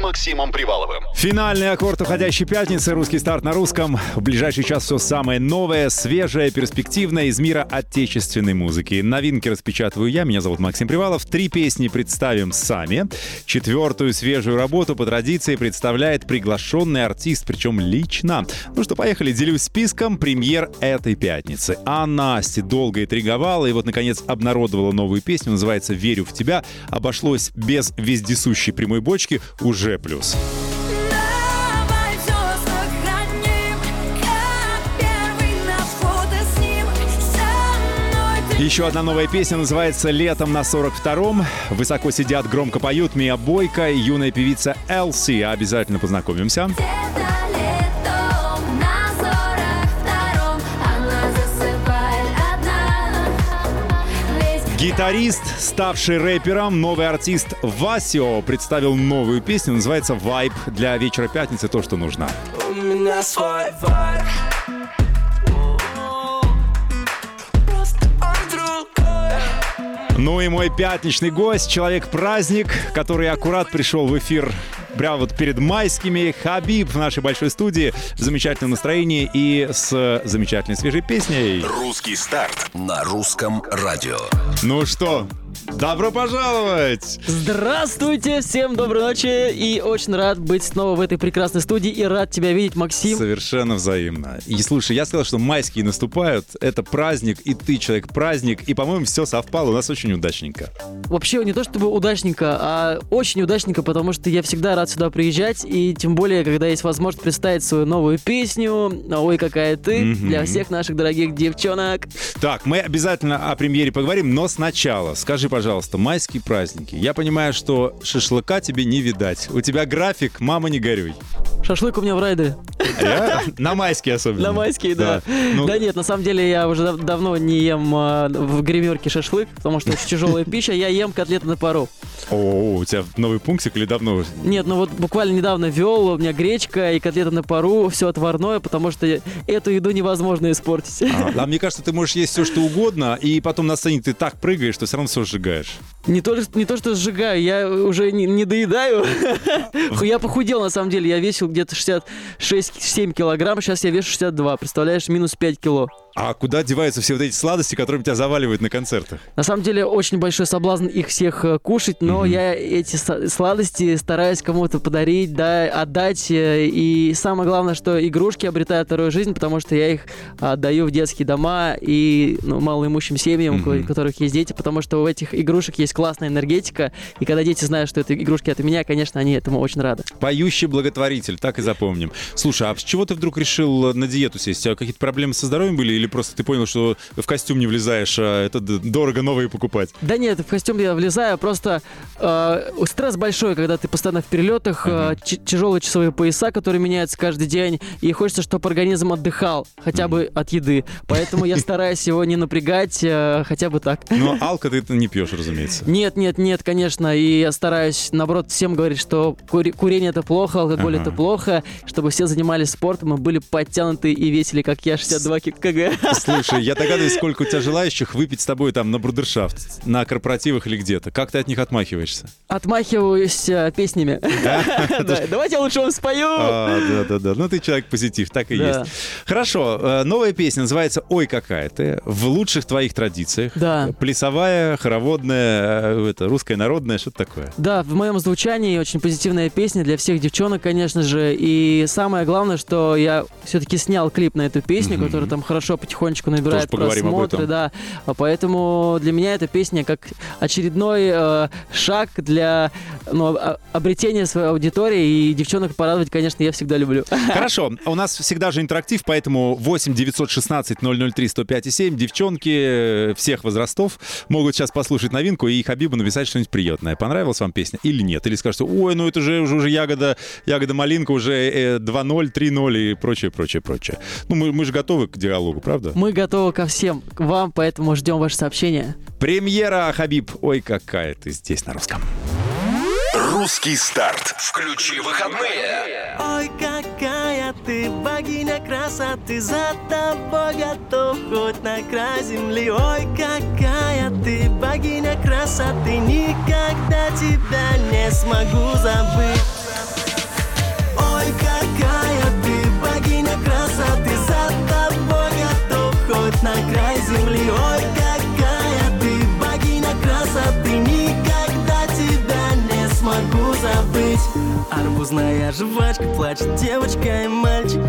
Максимом Приваловым. Финальный аккорд уходящей пятницы. Русский старт на русском. В ближайший час все самое новое, свежее, перспективное из мира отечественной музыки. Новинки распечатываю я. Меня зовут Максим Привалов. Три песни представим сами. Четвертую свежую работу по традиции представляет приглашенный артист, причем лично. Ну что, поехали. Делюсь списком премьер этой пятницы. Анна Асти долго интриговала и вот, наконец, обнародовала новую песню. Называется «Верю в тебя». Обошлось без вездесущей прямой бочки. Уже плюс. Давай всё сохраним, как первый на фото с ним. Со мной ты Еще одна новая песня называется «Летом на 42-м». Высоко сидят, громко поют Мия Бойко и юная певица Элси. Обязательно познакомимся. где-то Гитарист, ставший рэпером, новый артист Васио представил новую песню, называется «Вайб». Для вечера пятницы то, что нужно. У меня свой вайб Ну и мой пятничный гость, человек-праздник, который аккурат пришел в эфир прямо вот перед майскими. Хабиб в нашей большой студии в замечательном настроении и с замечательной свежей песней. Русский старт на русском радио. Ну что, добро пожаловать! Здравствуйте, всем доброй ночи и очень рад быть снова в этой прекрасной студии и рад тебя видеть, Максим. Совершенно взаимно. И слушай, я сказал, что майские наступают, это праздник, и ты человек-праздник, и, по-моему, все совпало, у нас очень удачненько. Вообще не то чтобы удачненько, а очень удачненько, потому что я всегда рад сюда приезжать, и тем более, когда есть возможность представить свою новую песню «Ой, какая ты» для всех наших дорогих девчонок. Так, мы обязательно о премьере поговорим, но сначала скажи, пожалуйста, майские праздники. Я понимаю, что шашлыка тебе не видать. У тебя график, мама, не горюй. Шашлык у меня в райдере. Я? На майские особенно. На майские, да. Ну, Да нет, на самом деле я уже дав- давно не ем а, в гримерке шашлык, потому что очень тяжелая пища. Я ем котлеты на пару. О, у тебя новый пунктик или давно? Нет, ну вот буквально недавно вел, у меня гречка и котлета на пару, все отварное, потому что эту еду невозможно испортить. А, а мне кажется, ты можешь есть все, что угодно, и потом на сцене ты так прыгаешь, что все равно все сжигаешь. Не то, не то, что сжигаю, я уже не, не доедаю. Я похудел, на самом деле, я весил где-то 66-7 килограмм, сейчас я вешу 62, представляешь, минус 5 кило. А куда деваются все вот эти сладости, которыми тебя заваливают на концертах? На самом деле, очень большой соблазн их всех э, кушать, но я эти сладости стараюсь кому-то подарить, да, отдать. э, И самое главное, что игрушки обретают вторую жизнь, потому что я их отдаю в детские дома и ну, малоимущим семьям, у ко- у которых есть дети, потому что у этих игрушек есть классная энергетика, и когда дети знают, что это игрушки от меня, конечно, они этому очень рады. Поющий благотворитель, так и запомним. Слушай, а с чего ты вдруг решил на диету сесть? У тебя какие-то проблемы со здоровьем были или просто ты понял, что в костюм не влезаешь, а это дорого новые покупать? Да нет, в костюм я влезаю, просто э, стресс большой, когда ты постоянно в перелетах, э, ч- тяжелые часовые пояса, которые меняются каждый день, и хочется, чтобы организм отдыхал хотя бы от еды. Поэтому я стараюсь его не напрягать, э, хотя бы так. Но алко ты не пьешь, разумеется. Нет, нет, нет, конечно, и я стараюсь, наоборот, всем говорить, что кури- курение это плохо, алкоголь Ага. это плохо, чтобы все занимались спортом и были подтянуты и весили, как я, 62 ки- кг. Слушай, я догадываюсь, сколько у тебя желающих выпить с тобой там на брудершафт, на корпоративах или где-то. Как ты от них отмахиваешься? Отмахиваюсь э, песнями. Да, Давайте я лучше вам спою. А, да, да, да. Ну ты человек позитив, так и Да. есть. Хорошо, э, новая песня называется «Ой, какая ты». В лучших твоих традициях. Да. Плясовая, хороводная, э, это, русская народная, что-то такое. Да, в моем звучании очень позитивная песня для всех девчонок, конечно же. И самое главное, что я все-таки снял клип на эту песню, которая там хорошо потихонечку набирает Тоже просмотры, да. А Поэтому для меня эта песня как очередной э, шаг для ну, а- обретения своей аудитории. И девчонок порадовать, конечно, я всегда люблю. Хорошо, у нас всегда же интерактив, поэтому 8 916 003 105 и 7. Девчонки э, всех возрастов могут сейчас послушать новинку и Хабибу написать что-нибудь приятное. Понравилась вам песня или нет? Или скажете, ой, ну это же уже, уже ягода, ягода малинка, уже э, 2-0, 3-0 и прочее, прочее, прочее. Ну, мы, мы же готовы к диалогу, правда? Мы готовы ко всем, к вам, поэтому ждем ваше сообщение. Премьера, Хабиб. Ой, какая ты здесь на русском. Русский старт. Включи выходные. Ой, какая ты богиня красоты красоты За тобой готов хоть на край земли Ой, какая ты богиня красоты Никогда тебя не смогу забыть Ой, какая ты богиня красоты на край земли. Ой, какая ты богиня красоты Никогда тебя не смогу забыть. Арбузная жвачка, плачет девочка и мальчик.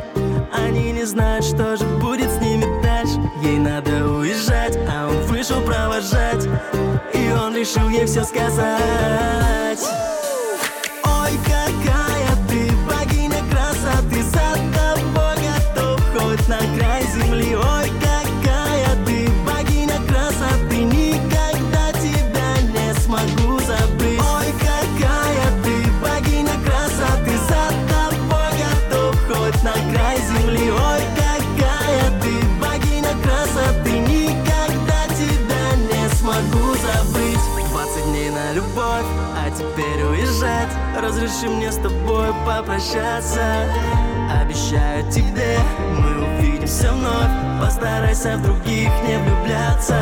Они не знают, что же будет с ними дальше. Ей надо уезжать, а он вышел провожать. И он решил ей все сказать Разреши мне с тобой попрощаться. Обещаю тебе, мы увидимся вновь. Постарайся в других не влюбляться.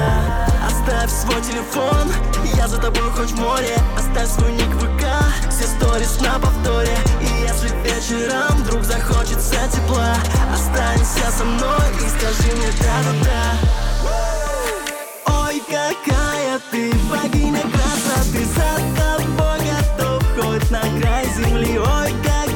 Оставь свой телефон, я за тобой хоть в море. Оставь свой ник в ВК, все сторис на повторе. И если вечером вдруг захочется тепла Останься со мной и скажи мне да-да-да Ой, какая ты богиня красоты За тобой хоть на край земли. Ой, какая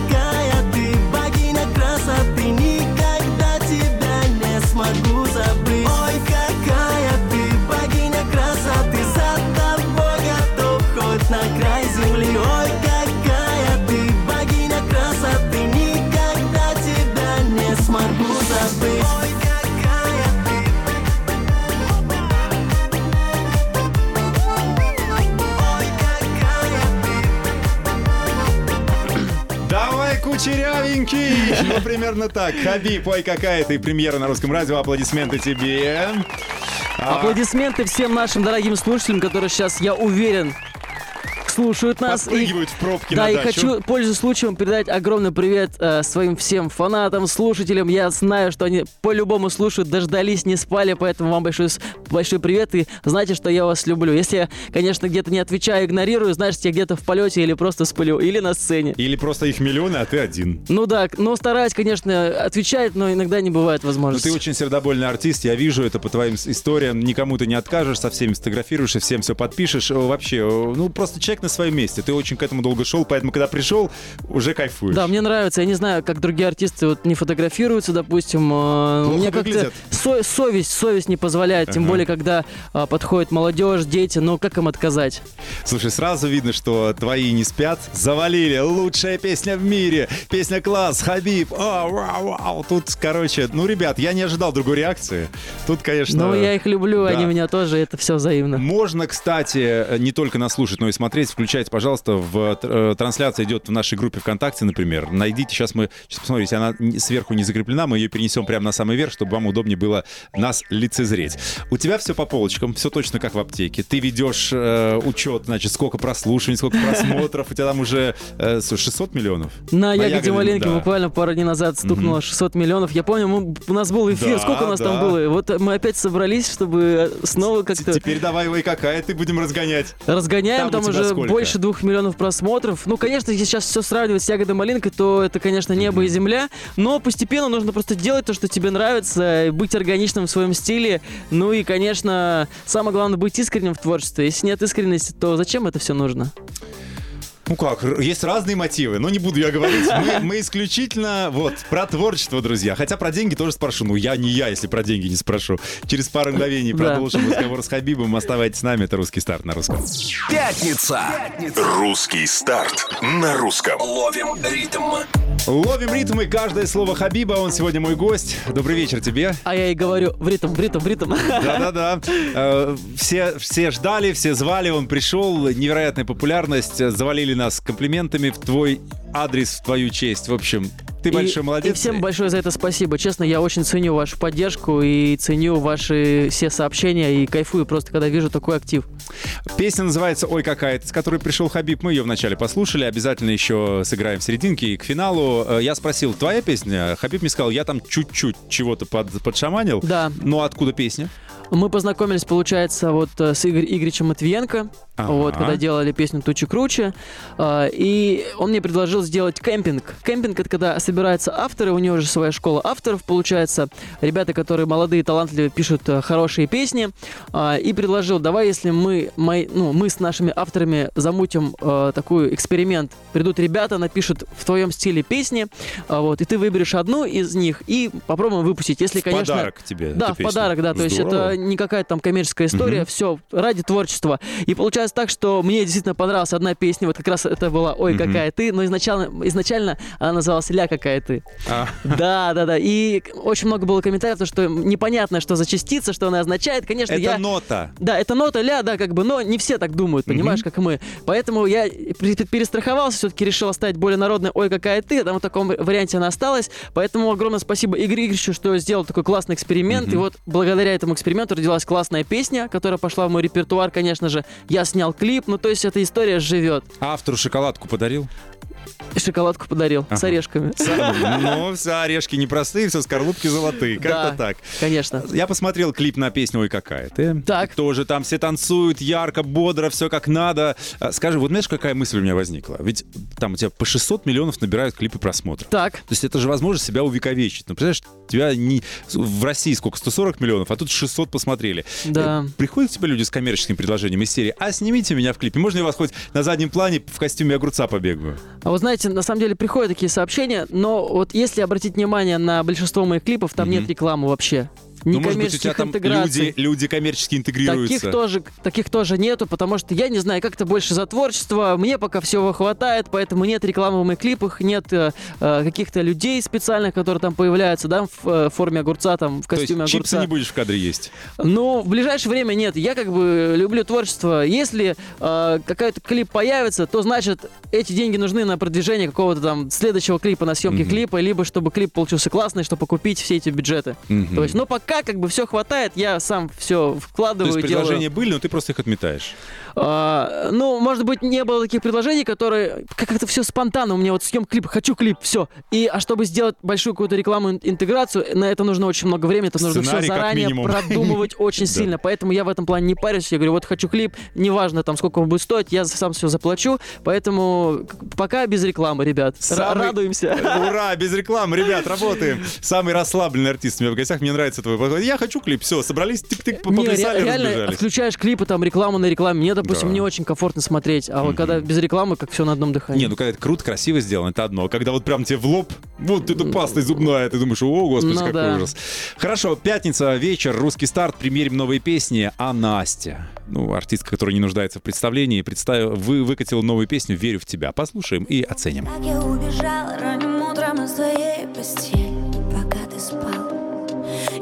примерно так. Хабиб, ой, какая ты премьера на русском радио. Аплодисменты тебе. А, Аплодисменты всем нашим дорогим слушателям, которые сейчас, я уверен, слушают нас. И, в пробки да, и дачу. хочу, пользуясь случаем, передать огромный привет э, своим всем фанатам, слушателям. Я знаю, что они по-любому слушают, дождались, не спали, поэтому вам большой, большой привет и знайте, что я вас люблю. Если я, конечно, где-то не отвечаю, игнорирую, значит, я где-то в полете или просто сплю, или на сцене. Или просто их миллионы, а ты один. Ну да, ну стараюсь, конечно, отвечать, но иногда не бывает Ну, возможности. ты очень сердобольный артист, я вижу это по твоим историям. Никому ты не откажешь, со всеми сфотографируешь и всем все подпишешь. Э, Вообще, э, ну, просто человек на своем месте. Ты очень к этому долго шел, поэтому, когда пришел, уже кайфуешь. Да, мне нравится. Я не знаю, как другие артисты вот не фотографируются, допустим. э, Плохо Мне как-то со- совесть, совесть не позволяет. Тем Ага. более, когда а, подходит молодежь, дети, ну как им отказать? Слушай, сразу видно, что твои не спят. Завалили. Лучшая песня в мире. Песня класс. Хабиб. О, вау, вау. Тут, короче, ну, ребят, я не ожидал другой реакции. Тут, конечно... Ну, я их люблю, да. они меня тоже, это все взаимно. Можно, кстати, не только нас слушать, но и смотреть. Включайте, пожалуйста, в э, трансляция идет в нашей группе ВКонтакте, например. Найдите, сейчас мы, сейчас посмотрите, она не- сверху не закреплена, мы ее перенесем прямо на самый верх, чтобы вам удобнее было нас лицезреть. У тебя все по полочкам, все точно как в аптеке. Ты ведешь э, учет, значит, сколько прослушиваний, сколько просмотров. У тебя там уже э, слушай, 600 миллионов. На ягоде ягоде, да. буквально пару дней назад стукнуло 600 миллионов. Я помню, мы- у нас был эфир, Да, сколько у нас там было? Вот мы опять собрались, чтобы снова как-то Теперь давай, ой, какая ты будем разгонять. разгоняем. Там Там, уже сколько? больше двух миллионов просмотров. Ну, конечно, если сейчас все сравнивать с ягодой малинкой, то это, конечно, небо и земля. Но постепенно нужно просто делать то, что тебе нравится, быть органичным в своем стиле. Ну и, конечно, самое главное быть искренним в творчестве. Если нет искренности, то зачем это все нужно? Ну как, есть разные мотивы, но не буду я говорить. Мы, мы исключительно вот про творчество, друзья. Хотя про деньги тоже спрошу. Ну я не я, если про деньги не спрошу. Через пару мгновений Да. продолжим разговор с Хабибом. Оставайтесь с нами, это «Русский старт» на русском. Пятница. Русский старт на русском. Ловим ритм. Ловим ритм и каждое слово Хабиба. Он сегодня мой гость. Добрый вечер тебе. А я и говорю, в ритм, в ритм, в ритм. Да-да-да. Э, Все, все ждали, все звали, он пришел. Невероятная популярность. Завалили нас комплиментами в твой адрес, в твою честь. В общем, Ты И- большой молодец. И всем большое за это спасибо. Честно, я очень ценю вашу поддержку и ценю ваши все сообщения и кайфую просто, когда вижу такой актив. Песня называется «Ой, какая-то», с которой пришел Хабиб. Мы ее вначале послушали, обязательно еще сыграем в серединке и к финалу. Э, Я спросил, твоя песня? Хабиб мне сказал, я там чуть-чуть чего-то под, подшаманил. Да. Но откуда песня? Мы познакомились, получается, вот э, с Игорь Игоревичем Матвиенко, Ага. вот, когда делали песню «Тучи круче», а, и он мне предложил сделать кемпинг. Кемпинг — это когда собираются авторы, у него же своя школа авторов, получается, ребята, которые молодые, талантливые, пишут э, хорошие песни, а, и предложил, давай, если мы, мои, ну, мы с нашими авторами замутим э, такой эксперимент, придут ребята, напишут в твоем стиле песни, а, вот, и ты выберешь одну из них и попробуем выпустить. Если, В конечно... подарок тебе Да, в песня. подарок, да. То есть Здорово. это не какая-то там коммерческая история, Мгм. все ради творчества. И получается так, что мне действительно понравилась одна песня, вот как раз это была «Ой, Мгм. какая ты», но изначально, изначально она называлась «Ля, какая ты». А, Да, да, да. И очень много было комментариев, то, что непонятно, что за частица, что она означает. Конечно, это я... нота. Да, это нота ля, да, как бы, но не все так думают, понимаешь, Мгм. как мы. Поэтому я перестраховался, все-таки решил оставить более народное «Ой, какая ты», там в таком варианте она осталась. Поэтому огромное спасибо Игорю Игоревичу, что сделал такой классный эксперимент. Мгм. И вот благодаря этому эксперименту родилась классная песня, которая пошла в мой репертуар, конечно же. Я снял клип, ну то есть эта история живет. Автору шоколадку подарил? Шоколадку подарил с Ага. орешками. Ну, все орешки непростые, все скорлупки золотые. Как-то Да. так. Конечно. Я посмотрел клип на песню «Ой, какая ты». Так. Тоже там все танцуют ярко, бодро, все как надо. А, Скажи, вот знаешь, какая мысль у меня возникла? Ведь там у тебя по 600 миллионов набирают клипы просмотров. Так, То есть это же возможность себя увековечить. Ну, представляешь, тебя не... в России сколько? 140 миллионов, а тут 600 посмотрели. Да. Э, Приходят тебе люди с коммерческим предложением из серии «А снимите меня в клипе, можно я вас хоть на заднем плане в костюме огурца побегаю?» А вот знаете, на самом деле приходят такие сообщения, но вот если обратить внимание на большинство моих клипов, там Мгм. нет рекламы вообще. Ни Ну, может быть, у тебя там интеграций. люди, люди коммерчески интегрируются. Таких тоже, таких тоже нету, потому что я не знаю, как это больше за творчество. Мне пока всего хватает, поэтому нет рекламы в моих клипах, нет э, э, каких-то людей специальных, которые там появляются, да, в э, форме огурца, там, в То есть костюме чипсы огурца. не будешь в кадре есть? Ну, в ближайшее время нет. Я как бы люблю творчество. Если э, какой-то клип появится, то значит эти деньги нужны на продвижение какого-то там следующего клипа, на съемки Мгм. клипа, либо чтобы клип получился классный, чтобы купить все эти бюджеты. Мгм. То есть, ну пока как бы все хватает, я сам все То вкладываю, есть делаю. предложения были, но ты просто их отметаешь. А, ну, может быть, не было таких предложений, которые как это все спонтанно. У меня вот съем клип, хочу клип, все. И а чтобы сделать большую какую-то рекламу, ин- интеграцию, на это нужно очень много времени, это нужно все Сценарий как заранее продумывать очень сильно. Поэтому я в этом плане не парюсь. Я говорю, вот хочу клип, неважно там сколько он будет стоить, я сам все заплачу. Поэтому пока без рекламы, ребят. Самый- Радуемся. Ура, без рекламы, ребят, работаем. Самый расслабленный артист у меня в гостях, мне нравится твой Я хочу клип, все, собрались, тык-тык, поплясали, реально включаешь клипы, там реклама на рекламе. Мне, допустим, не очень комфортно смотреть. А вот когда без рекламы, как все на одном дыхании. Не, ну когда это круто, красиво сделано, это одно. А Когда вот прям тебе в лоб, вот эта паста зубная, ты думаешь, о, господи, Ну какой ужас. Хорошо, пятница, вечер, русский старт, примерим новые песни. А Настя, ну, артистка, которая не нуждается в представлении, представил, вы выкатила новую песню «Верю в тебя». Послушаем и оценим. Так я убежала ранним утром из твоей постели.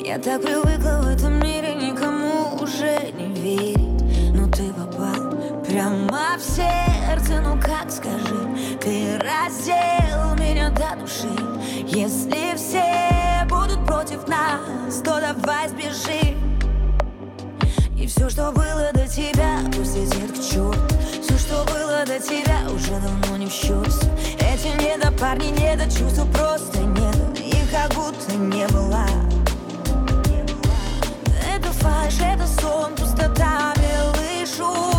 Я так привыкла в этом мире никому уже не верить, но ты попал прямо в сердце, ну как скажи, ты раздел меня до души. Если все будут против нас, то давай сбежим. И все, что было до тебя, пусть летит к черту Все, что было до тебя, уже давно не в счет Эти недопарни, недочувства просто нет. Их как будто не было Это фальшь, это сон, пустота, белый шум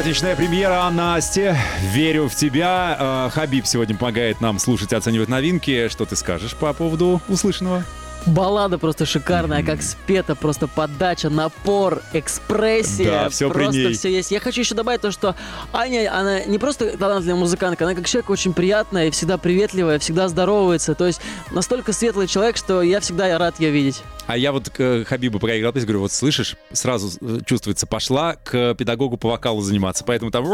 Пятничная премьера Насти. Верю в тебя. Э, Хабиб сегодня помогает нам слушать и оценивать новинки. Что ты скажешь по поводу услышанного? Баллада просто шикарная, как спета, просто подача, напор, экспрессия. Да, при просто ней. все есть. Я хочу еще добавить то, что Аня, она не просто талантливая музыкантка, она как человек очень приятная и всегда приветливая, всегда здоровается. То есть настолько светлый человек, что я всегда рад ее видеть. А я вот к Хабибу, пока играл песню, говорю, вот слышишь, сразу э, чувствуется, пошла к педагогу по вокалу заниматься, поэтому там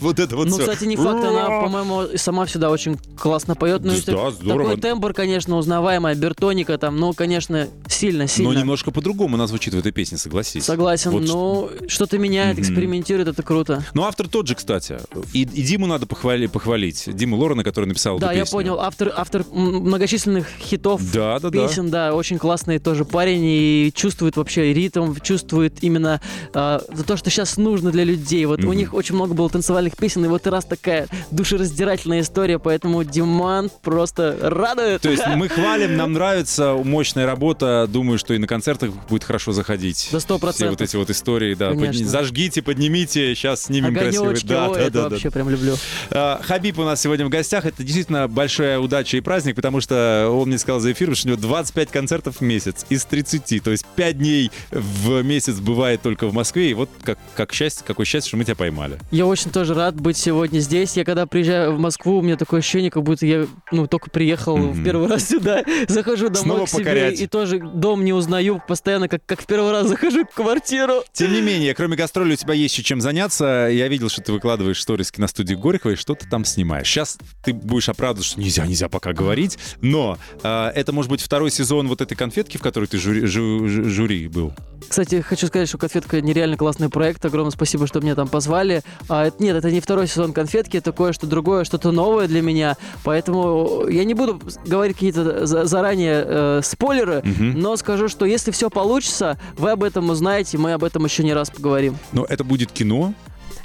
вот это вот ну, всё. кстати, не факт, она, по-моему, сама всегда очень классно поет. Ну, Да, здорово. Такой тембр, конечно, узнаваемая, бертоника там, ну, конечно, сильно, Но сильно. немножко по-другому она звучит в этой песне, согласись. Согласен, Вот но что-то меняет, Мгм. экспериментирует, это круто. Ну, автор тот же, кстати. И, и Диму надо похвали- похвалить. Диму Лорена, который написал Да, эту я песню. понял, автор, автор многочисленных хитов, Да, да, да. песен, да. очень классный тоже парень и чувствует вообще ритм, чувствует именно а, то, что сейчас нужно для людей. Вот у Мгм. них очень много было танцевальных песен, и вот раз такая душераздирательная история, поэтому Диман просто радует. То есть мы хвалим, нам нравится, мощная работа. Думаю, что и на концертах будет хорошо заходить. Да сто Все процентов. вот эти вот истории, да. Подни- Зажгите, поднимите, сейчас снимем красивый. Да, ой, да, это да, да. вообще прям люблю. А, Хабиб у нас сегодня в гостях. Это действительно большая удача и праздник, потому что он мне сказал за эфиром, что у него 25 концертов в месяц из 30. То есть 5 дней в месяц бывает только в Москве. И вот как, как счастье, какое счастье, что мы тебя поймали. Я очень тоже рад быть сегодня здесь. Я когда приезжаю в Москву, у меня такое ощущение, как будто я ну, только приехал Мгм. в первый раз сюда. Захожу домой Снова к себе покорять. и тоже дом не узнаю. Постоянно как, как в первый раз захожу в квартиру. Тем не менее, кроме гастролей у тебя есть еще чем заняться. Я видел, что ты выкладываешь сторис на студии Горького и что-то там снимаешь. Сейчас ты будешь оправдываться, что нельзя, нельзя пока говорить. Но э, это может быть второй сезон вот этой конфетки, в которой ты жюри, жю- жю- жюри был. Кстати, хочу сказать, что «Конфетка» нереально классный проект. Огромное спасибо, что меня там позвали. А, это- нет, это не второй сезон «Конфетки», это кое-что другое, что-то новое для меня. Поэтому я не буду говорить какие-то за- заранее э, спойлеры, Мгм. но скажу, что если все получится, вы об этом узнаете, мы об этом еще не раз поговорим. Но это будет кино.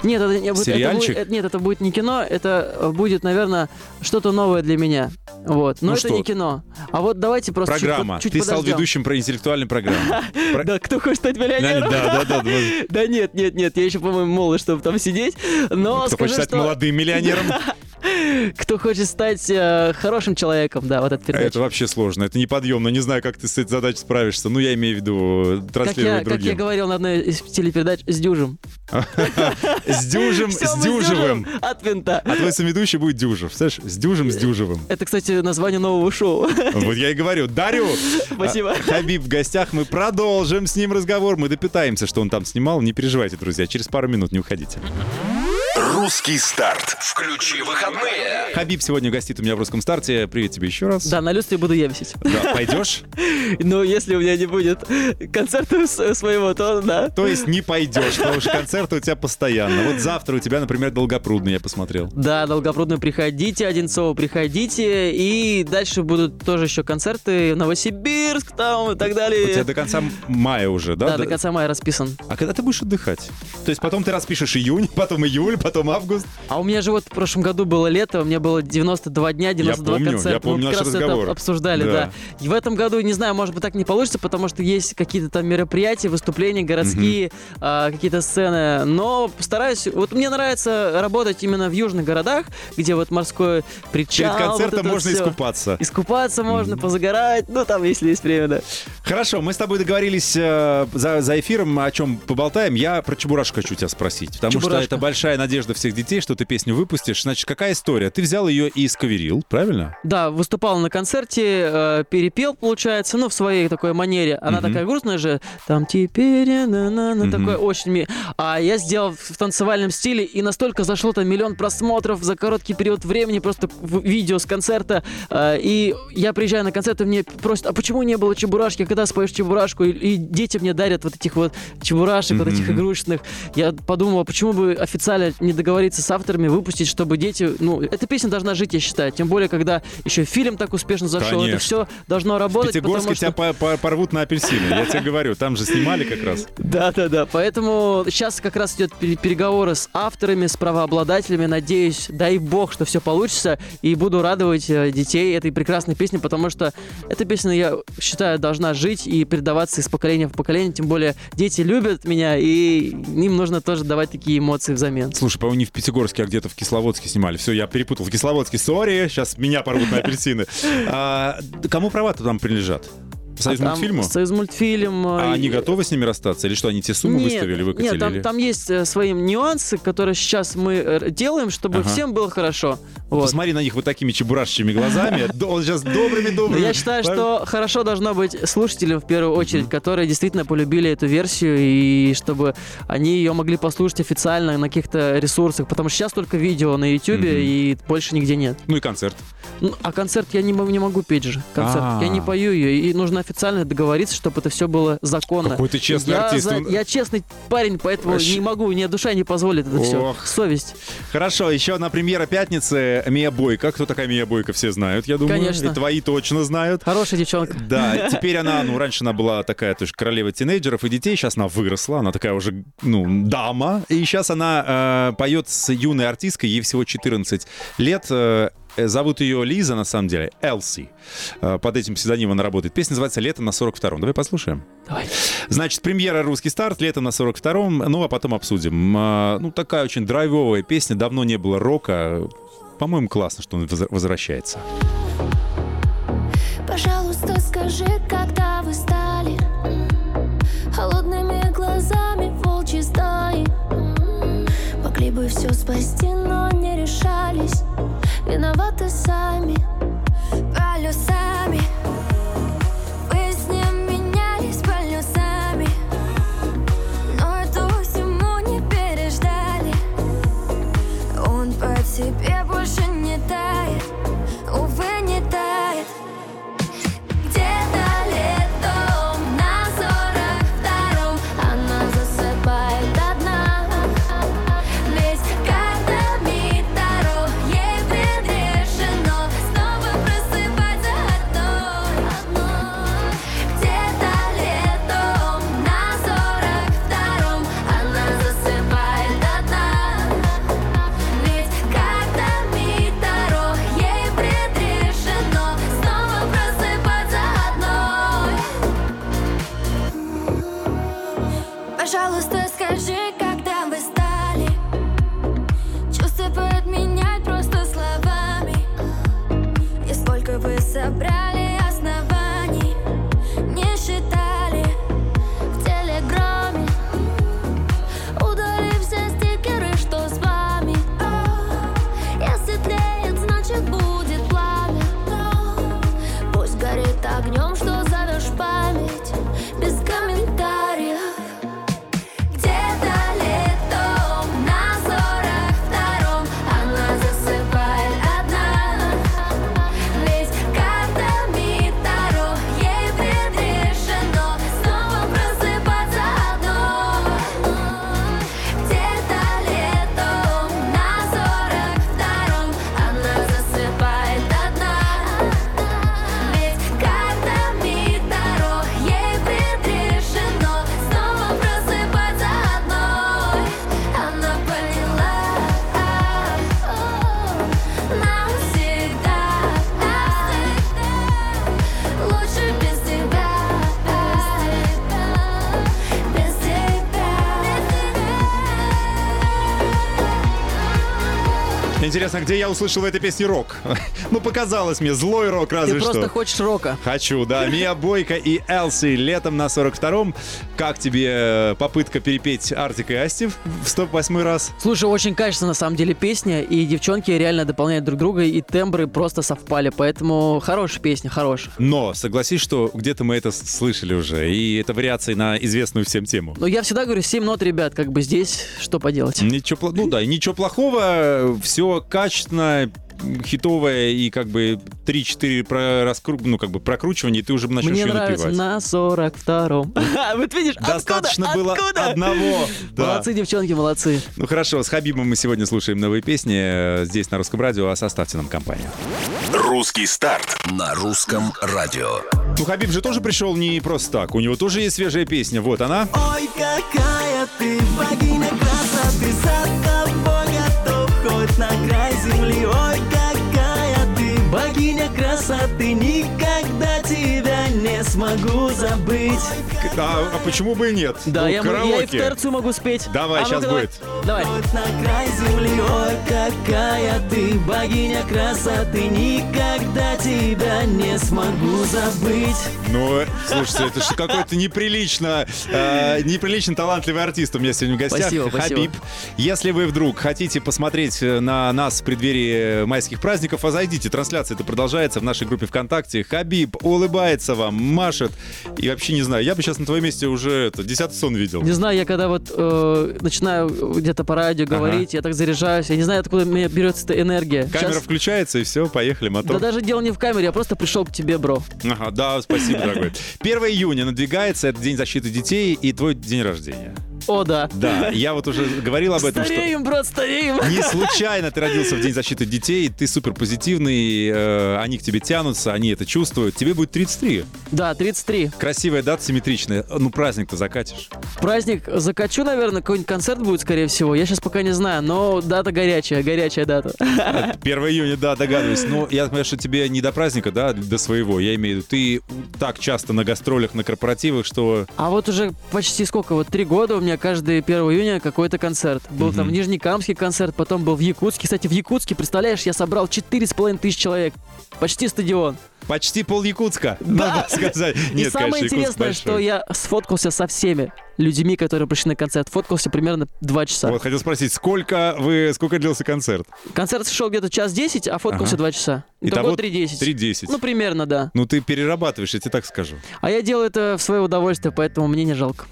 Нет, это, не- это Сериальчик? будет, это- нет, это будет не кино, это будет, наверное, что-то новое для меня. Вот. Но Ну это что? не кино. А вот давайте просто чуть Программа. под- чуть ты стал подождем. ведущим про интеллектуальной программы. Про- Да, кто хочет стать миллионером? да, да, да. Да нет, нет, нет, я еще, по-моему, молод, чтобы там сидеть. Но Кто хочет стать молодым миллионером? кто хочет стать э, хорошим человеком, да, вот эта передача. Это вообще сложно, это неподъемно. Не знаю, как ты с этой задачей справишься. Ну, я имею в виду э, как я, транслировать как я другим. говорил на одной из телепередач, с дюжем. С Дюжем, с Дюжевым. От винта. А твой соведущий будет Дюжев. Знаешь, с Дюжем, с Дюжевым. Это, кстати, название нового шоу. Вот я и говорю. Дарю! Спасибо. А, Хабиб в гостях. Мы продолжим с ним разговор. Мы допытаемся, что он там снимал. Не переживайте, друзья. Через пару минут не уходите. Русский старт. Включи выходные. Хабиб сегодня гостит у меня в русском старте. Привет тебе еще раз. Да, на люстре буду я висеть. Да, пойдешь? Но если у меня не будет концерта своего, то да. То есть не пойдешь, потому что концерты у тебя постоянно. Вот завтра у тебя, например, Долгопрудный, я посмотрел. Да, Долгопрудно приходите, Одинцово приходите, и дальше будут тоже еще концерты, Новосибирск там и так У тебя далее. до конца мая уже, да? Да, до конца мая расписан. А когда ты будешь отдыхать? То есть потом ты распишешь июнь, потом июль, потом август. А у меня же вот в прошлом году было лето, у меня было 92 дня, 92 помню, концерта. я помню Мы как раз разговор. это обсуждали, Да. да. И в этом году, не знаю, может быть, так не получится, потому что есть какие-то там мероприятия, выступления городские, а, какие-то сцены. Но постараюсь... Вот мне нравится работать именно в южных городах, где вот морской причал. Перед вот концертом это можно всё. искупаться. Искупаться можно, позагорать, ну там, если есть время, да. Хорошо, мы с тобой договорились э, за, за эфиром, о чем поболтаем. Я про Чебурашку хочу тебя спросить, потому что Чебурашка. это большая надежда всех детей, что ты песню выпустишь. Значит, какая история? Ты взял ее и искаверил, правильно? Да, выступал на концерте, э, перепел, получается, ну, в своей такой манере. Она Мгм. такая грустная же, там теперь, на на на Мгм. такой очень... ми- А я сделал в танцевальном стиле, и настолько зашло там миллион просмотров за короткий период времени, просто в- видео с концерта. э, И я приезжаю на концерт, и мне просят, а почему не было чебурашки, когда споешь чебурашку? И, и дети мне дарят вот этих вот чебурашек, вот этих игрушечных. Я подумал, а почему бы официально не договориться с авторами, выпустить, чтобы дети... Ну, эта песня должна жить, я считаю. Тем более, когда еще фильм так успешно зашел. Конечно. Это все должно В работать, Пятигорске потому тебя что... по- порвут на апельсины, я тебе говорю. Там же снимали как раз. Да, да, да. Поэтому сейчас как раз идет пере- переговоры с авторами, с правообладателями. Надеюсь, дай бог, что все получится. И буду радовать э, детей этой прекрасной песней, потому что эта песня, я считаю, должна жить и передаваться из поколения в поколение. Тем более дети любят меня, и им нужно тоже давать такие эмоции взамен. Слушай, по-моему, не в Пятигорске, а где-то в Кисловодске снимали. Все, я перепутал. В Кисловодске, сори, сейчас меня порвут на апельсины. А, кому права-то там принадлежат? Союз А? Союз мультфильм. А э, они готовы с ними расстаться? Или что, они те суммы Нет, выставили, выкатили? Нет, там, или- там есть э, свои нюансы, которые сейчас мы э, делаем, чтобы Ага. всем было хорошо. Вот. Посмотри на них вот такими чебурашечными глазами. Он сейчас добрыми-добрыми. Я считаю, что хорошо должно быть слушателям в первую очередь, которые действительно полюбили эту версию, и чтобы они ее могли послушать официально на каких-то ресурсах, потому что сейчас только видео на YouTube, и больше нигде нет. Ну и концерт. Ну, а концерт я не, мо- не могу петь же. Концерт. А. Я не пою ее, и нужно официально договориться, чтобы это все было законно. Какой ты честный я, артист. за- я честный парень, поэтому Вообще. не могу, ни душа не позволит это все. Ох. Совесть. Хорошо, еще одна премьера пятницы. Мия Бойко. Кто такая Мия Бойко, все знают, я думаю. Конечно. И твои точно знают. Хорошая девчонка. Да, теперь она, ну, раньше она была такая тоже королева тинейджеров и детей, сейчас она выросла, она такая уже, ну, дама, и сейчас она э, поет с юной артисткой, ей всего 14 лет, э, зовут ее Лиза, на самом деле, Элси. Э, под этим псевдонимом она работает. Песня называется «Лето на 42-м». Давай послушаем. Давай. Значит, премьера «Русский старт», лето на 42-м, ну, а потом обсудим. А, Ну, такая очень драйвовая песня, давно не было рока. По-моему, классно, что он воз- возвращается. Пожалуйста, скажи, когда вы стали Холодными глазами волчьи стаи Могли бы все спасти, но не решались Виноваты сами. Полюсами. Вы Интересно, где я услышал в этой песне рок? Ну, показалось мне, злой рок разве Ты что. просто хочешь рока. Хочу, да. Мия Бойко и Элси летом на 42-м. Как тебе э, попытка перепеть Артик и Асти в 108 раз? Слушай, очень качественная на самом деле песня, и девчонки реально дополняют друг друга, и тембры просто совпали, поэтому хорошая песня, хорошая. Но согласись, что где-то мы это слышали уже, и это вариации на известную всем тему. Но я всегда говорю, 7 нот, ребят, как бы здесь что поделать. Ничего, ну да, ничего плохого, все качественно, хитовое и как бы 3-4 про раскру... ну, как бы прокручивания, и ты уже начнешь Мне ее нравится напевать. на 42-м. Вот видишь, Достаточно откуда? было Откуда? одного. Да. Молодцы, девчонки, молодцы. Ну хорошо, с Хабибом мы сегодня слушаем новые песни э, здесь на Русском радио, а составьте нам компанию. Русский старт на русском радио. Ну Хабиб же тоже пришел не просто так, у него тоже есть свежая песня, вот она. Ой, какая ты богиня красоты За тобой готов хоть на смогу забыть А, а почему бы и нет? Да, Ну, я, мо- я и в караоке. терцию могу спеть. Давай, А ну, щас давай. будет. Давай. Хоть на край земли Ой, какая ты богиня красоты Никогда тебя не смогу забыть Ну, слушайте, это же какой-то неприлично, э, неприлично талантливый артист у меня сегодня в гостях. Спасибо, спасибо. Хабиб. Если вы вдруг хотите посмотреть э, на нас в преддверии майских праздников, а зайдите, трансляция это продолжается в нашей группе ВКонтакте. Хабиб улыбается вам, машет. И вообще не знаю, я бы сейчас на твоем месте уже это, десятый сон видел. Не знаю, я когда вот э, начинаю где-то по радио говорить, я так заряжаюсь, я не знаю, откуда у меня берется эта энергия. Камера Щас- включается, и все, поехали, Да мотор. даже дело не в камере, я просто пришел к тебе, бро. Ага, да, спасибо, дорогой. 1 июня надвигается, это День защиты детей и твой день рождения. О, да. Да, я вот уже говорил об этом, что... Стареем, брат, стареем. Не случайно ты родился в День защиты детей, ты супер позитивный, э, они к тебе тянутся, они это чувствуют. Тебе будет 33. Да, 33. Красивая дата, симметричная. Ну, праздник-то закатишь. Праздник закачу, наверное, какой-нибудь концерт будет, скорее всего. Я сейчас пока не знаю, но дата горячая, горячая дата. 1 июня, да, догадываюсь. Но я понимаю, что тебе не до праздника, да, до своего. Я имею в виду, ты так часто на гастролях, на корпоративах, что... А вот уже почти сколько, вот три года у меня каждый 1 июня какой-то концерт. Был там в Нижнекамске концерт, потом был в Якутске. Кстати, в Якутске, представляешь, я собрал 4,5 тысяч человек. Почти стадион. Почти пол Якутска, надо сказать. И Нет, самое конечно, интересное, что я сфоткался со всеми людьми, которые пришли на концерт. Фоткался примерно 2 часа. Вот, хотел спросить, сколько вы, сколько длился концерт? Концерт шел где-то час 10, а фоткался Ага. 2 часа. Итого 3.10. 3.10. Ну, примерно, да. Ну, ты перерабатываешь, я тебе так скажу. А я делаю это в свое удовольствие, поэтому мне не жалко.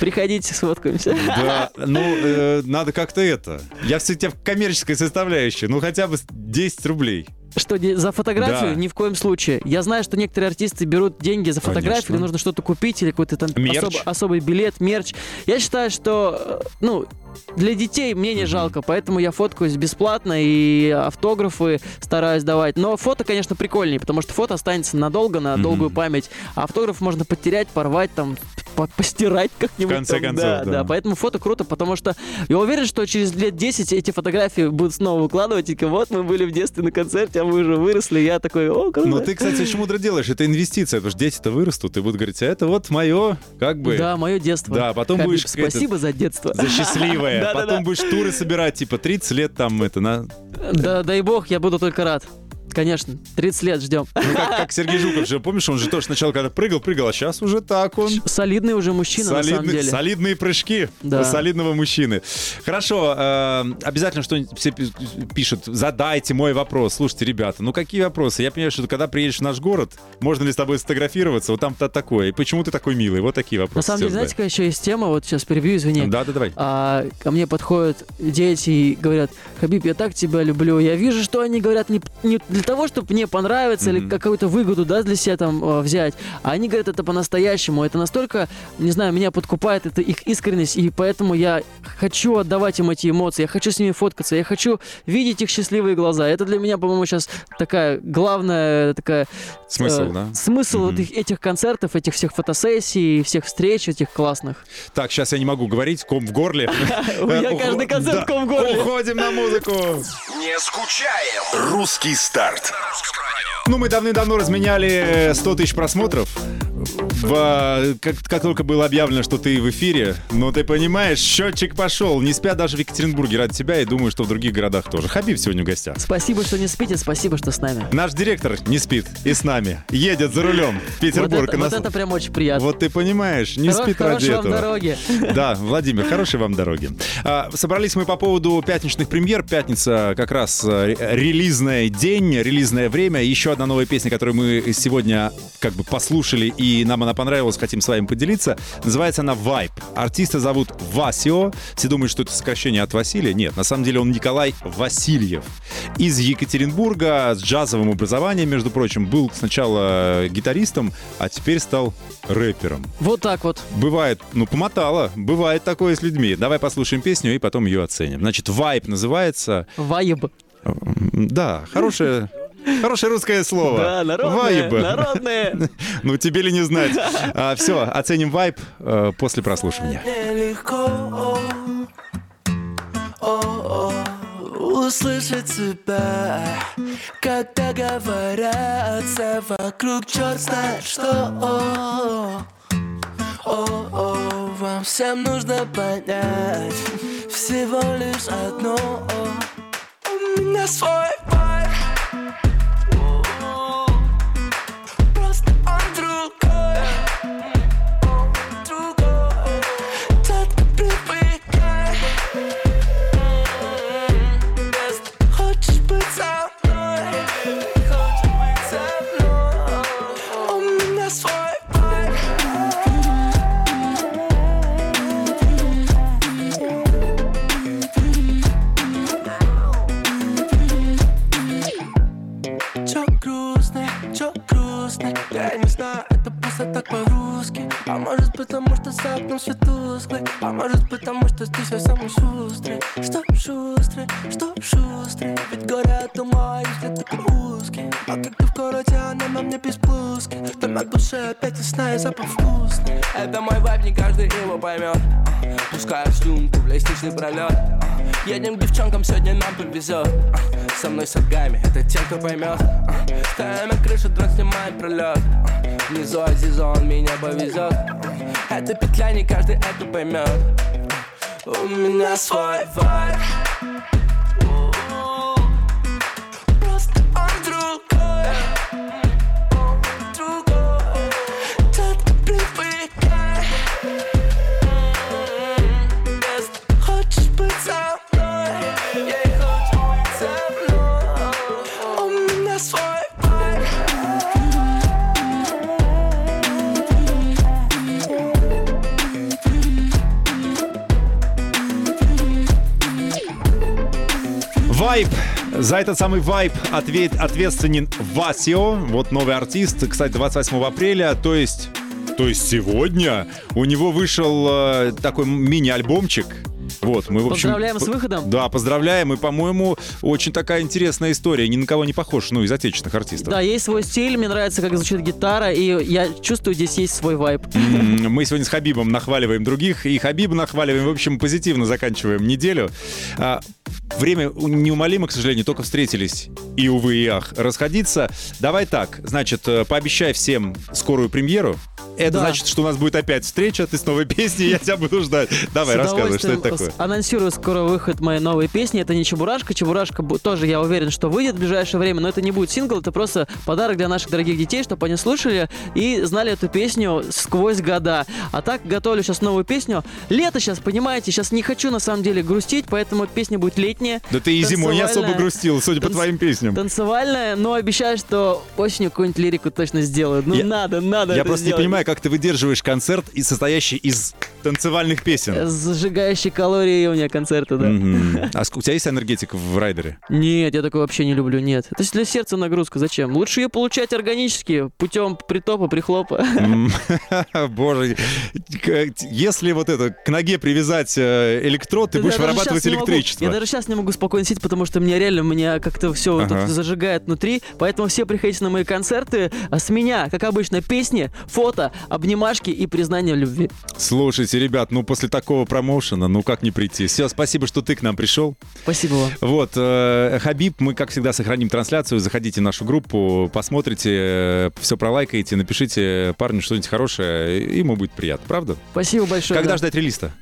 Приходите, сфоткаемся. Да, ну, э, надо как-то это. Я все тебя в коммерческой составляющей, ну, хотя бы 10 рублей. Что, за фотографию? Да. Ни в коем случае. Я знаю, что некоторые артисты берут деньги за фотографию, Конечно. или нужно что-то купить, или какой-то там Мерч. особо- особый билет, мерч. Я считаю, что, э, ну, для детей мне не жалко, поэтому я фоткаюсь бесплатно и автографы стараюсь давать. Но фото, конечно, прикольнее, потому что фото останется надолго, на долгую память. А автограф можно потерять, порвать, там, по- постирать как-нибудь. В конце там. концов, да, да. да. Поэтому фото круто, потому что я уверен, что через лет 10 эти фотографии будут снова выкладывать, и такие, вот мы были в детстве на концерте, а мы уже выросли, я такой, о, круто. Но ты, кстати, очень мудро делаешь. Это инвестиция, потому что дети-то вырастут и будут говорить, а это вот мое, как бы... Да, мое детство. Да, потом Хабиб, будешь Спасибо за детство. За счастливое. Да-да-да. Потом будешь туры собирать, типа 30 лет там это на... Да, дай бог, я буду только рад. Конечно, 30 лет ждем. Ну, как, как Сергей Жуков же, помнишь, он же тоже сначала когда прыгал, прыгал, а сейчас уже так он. Солидный уже мужчина, на самом Солидный- деле. Солидные прыжки Да. солидного мужчины. Хорошо, э, обязательно что-нибудь все пи- пишут. Задайте мой вопрос. Слушайте, ребята, ну какие вопросы? Я понимаю, что когда приедешь в наш город, можно ли с тобой сфотографироваться? Вот там-то такое. И почему ты такой милый? Вот такие вопросы. На самом деле, знаете, какая еще есть тема? Вот сейчас перебью, извини. Да, да, давай. А, ко мне подходят дети и говорят, Хабиб, я так тебя люблю. Я вижу, что они говорят не, не для того, чтобы мне понравиться или какую-то выгоду да, для себя там э, взять, а они говорят это по-настоящему. Это настолько, не знаю, меня подкупает, это их искренность, и поэтому я хочу отдавать им эти эмоции, я хочу с ними фоткаться, я хочу видеть их счастливые глаза. Это для меня, по-моему, сейчас такая главная такая Смысл, э, да? Смысл вот Мгм. их- этих концертов, этих всех фотосессий, всех встреч этих классных. Так, сейчас я не могу говорить, ком в горле. У меня Э, каждый концерт ком в горле. Уходим на музыку. Не скучаем. Русский старт. Ну, мы давным-давно разменяли 100 тысяч просмотров. В, как, как только было объявлено, что ты в эфире, ну ты понимаешь, счетчик пошел. Не спят даже в Екатеринбурге ради тебя и думаю, что в других городах тоже. Хабиб сегодня в гостях. Спасибо, что не спите, спасибо, что с нами. Наш директор не спит и с нами. Едет за рулем в Вот Петербург. это, Нас- вот это прям очень приятно. Вот ты понимаешь, не Хоро- спит ради вам этого. дороги. Да, Владимир, хорошей вам дороги. А, собрались мы по поводу пятничных премьер. Пятница как раз э, релизный день, релизное время. Еще одна новая песня, которую мы сегодня как бы послушали, и нам она понравилась, хотим с вами поделиться. Называется она «Vibe». Артиста зовут Васио. Все думают, что это сокращение от Василия. Нет, на самом деле он Николай Васильев. Из Екатеринбурга, с джазовым образованием, между прочим. Был сначала гитаристом, а теперь стал рэпером. Вот так вот. Бывает, ну, помотало. Бывает такое с людьми. Давай послушаем песню и потом ее оценим. Значит, «Вайб» называется. Вайб. М, Да, хорошее... Хорошее русское слово. Да, народное, Вайб. народное. Ну, тебе ли не знать. все, оценим вайб э, после прослушивания. Нелегко о, о, услышать тебя, когда говорят вокруг черт знает что. О, о, о, вам всем нужно понять всего лишь одно. У меня свой он другой потому, что за окном свет тусклый А может потому, что ты все самый шустрый. Что шустрый, что шустрый Ведь город ума, если такой узкий А как ты в городе, а на мне без блузки. То на душе опять весна и запах вкусный. Это мой вайб, не каждый его поймет Пускаю слюнку в лестничный пролет Едем к девчонкам, сегодня нам повезет Со мной сагами, это те, кто поймет Ставим на крышу, дрон снимает пролет Внизу Азиза, он меня повезет Это петля, не каждый это поймет У меня свой вайб За этот самый вайб ответ, ответственен Васио. Вот новый артист, кстати, 28 апреля, то есть... То есть сегодня у него вышел э, такой мини-альбомчик. Вот, мы, в общем... Поздравляем с выходом. Да, поздравляем. И, по-моему, очень такая интересная история. Ни на кого не похож, ну, из отечественных артистов. Да, есть свой стиль, мне нравится, как звучит гитара, и я чувствую, здесь есть свой вайб. Мы сегодня с Хабибом нахваливаем других, и Хабиба нахваливаем. В общем, позитивно заканчиваем неделю. А, Время неумолимо, к сожалению, только встретились. И, увы, и ах, расходиться. Давай так, значит, э, пообещай всем скорую премьеру. Это Да. значит, что у нас будет опять встреча, ты с новой песней, я тебя буду ждать. Давай, рассказывай, что это такое. Анонсирую скоро выход моей новой песни. Это не Чебурашка. Чебурашка бу- тоже, я уверен, что выйдет в ближайшее время, но это не будет сингл, это просто подарок для наших дорогих детей, чтобы они слушали и знали эту песню сквозь года. А так готовлю сейчас новую песню. Лето сейчас, понимаете, сейчас не хочу на самом деле грустить, поэтому песня будет летняя. Да ты и зимой не особо грустил, судя по Танц- твоим песням. Танцевальная, но обещаю, что осенью какую-нибудь лирику точно сделаю. Ну Я- надо, надо Я просто не сделать. понимаю, как ты выдерживаешь концерт, и состоящий из танцевальных песен. Зажигающие калории у меня концерты, да. Мгм. А у тебя есть энергетик в райдере? Нет, я такое вообще не люблю, нет. Это ж для сердца нагрузка, зачем? Лучше ее получать органически, путем притопа, прихлопа. Боже, если вот это к ноге привязать э, электрод, ты будешь вырабатывать электричество. я даже сейчас не могу спокойно сидеть, потому что мне реально меня как-то все зажигает внутри. Поэтому все приходите на мои концерты. А с меня, как обычно, песни, фото, обнимашки и признание в любви. Слушайте, ребят, ну после такого промоушена, ну как не прийти? Все, спасибо, что ты к нам пришел. Спасибо вам. Вот, э, Хабиб, мы, как всегда, сохраним трансляцию. Заходите в нашу группу, посмотрите, все пролайкаете, напишите парню что-нибудь хорошее, ему будет приятно, правда? Спасибо большое. Когда да. ждать релиз-то?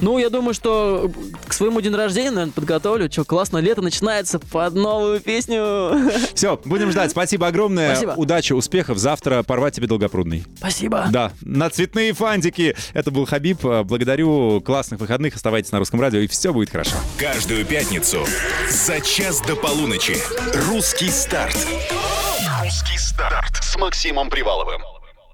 Ну, я думаю, что к своему дню рождения, наверное, подготовлю. Что, классно, лето начинается под новую песню. Все, будем ждать. Спасибо огромное. Спасибо. Удачи, успехов. Завтра порвать тебе долгопрудный. Спасибо. Да, на цветные фантики. Это был Хабиб. Благодарю. Классных выходных. Оставайтесь на русском радио, и все будет хорошо. Каждую пятницу за час до полуночи. Русский старт. Русский старт с Максимом Приваловым.